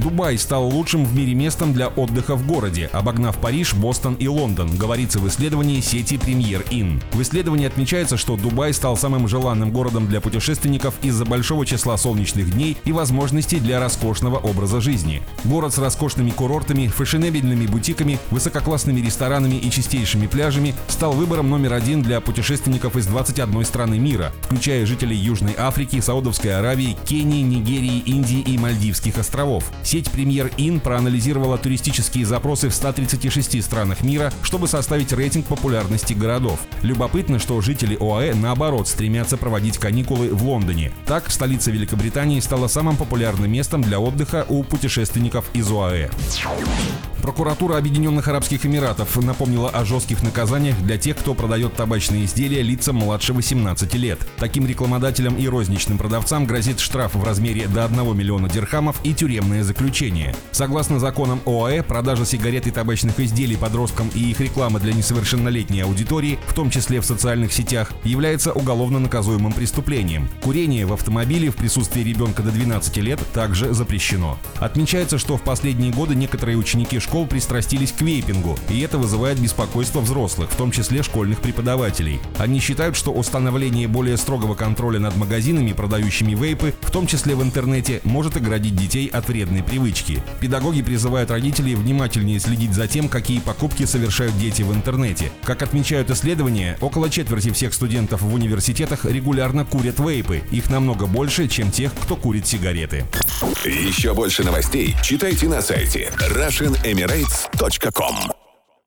Дубай стал лучшим в мире местом для отдыха в городе, обогнав Париж, Бостон и Лондон, говорится в исследовании сети Premier Inn. В исследовании отмечается, что Дубай стал самым желанным городом для путешественников из-за большого числа солнечных дней и возможностей для роскошного образа жизни. Город с роскошными курортами, фешенебельными бутиками, высококлассными ресторанами и чистейшими пляжами стал выбором номер один для путешественников из 21 страны мира, включая жителей Южной Африки, Саудовской Аравии, Кении, Нигерии, Индии и Мальдивских островов. Сеть Премьер Ин проанализировала туристические запросы в 136 странах мира, чтобы составить рейтинг популярности городов. Любопытно, что жители ОАЭ наоборот стремятся проводить каникулы в Лондоне. Так, столица Великобритании стала самым популярным местом для отдыха у путешественников из ОАЭ. Прокуратура Объединенных Арабских Эмиратов напомнила о жестких наказаниях для тех, кто продает табачные изделия лицам младше 18 лет. Таким рекламодателям и розничным продавцам грозит штраф в размере до 1 миллиона дирхамов и тюремное заключение. Согласно законам ОАЭ, продажа сигарет и табачных изделий подросткам и их реклама для несовершеннолетней аудитории, в том числе в социальных сетях, является уголовно наказуемым преступлением. Курение в автомобиле в присутствии ребенка до 12 лет также запрещено. Отмечается, что в последние годы некоторые ученики школ пристрастились к вейпингу, и это вызывает беспокойство взрослых, в том числе школьных преподавателей. Они считают, что установление более строгого контроля над магазинами, продающими вейпы, в том числе в интернете, может оградить детей от вредной привычки. Педагоги призывают родителей внимательнее следить за тем, какие покупки совершают дети в интернете. Как отмечают исследования, около четверти всех студентов в университетах регулярно курят вейпы. Их намного больше, чем тех, кто курит сигареты. Еще больше новостей читайте на сайте RussianEmirates.com emirates.com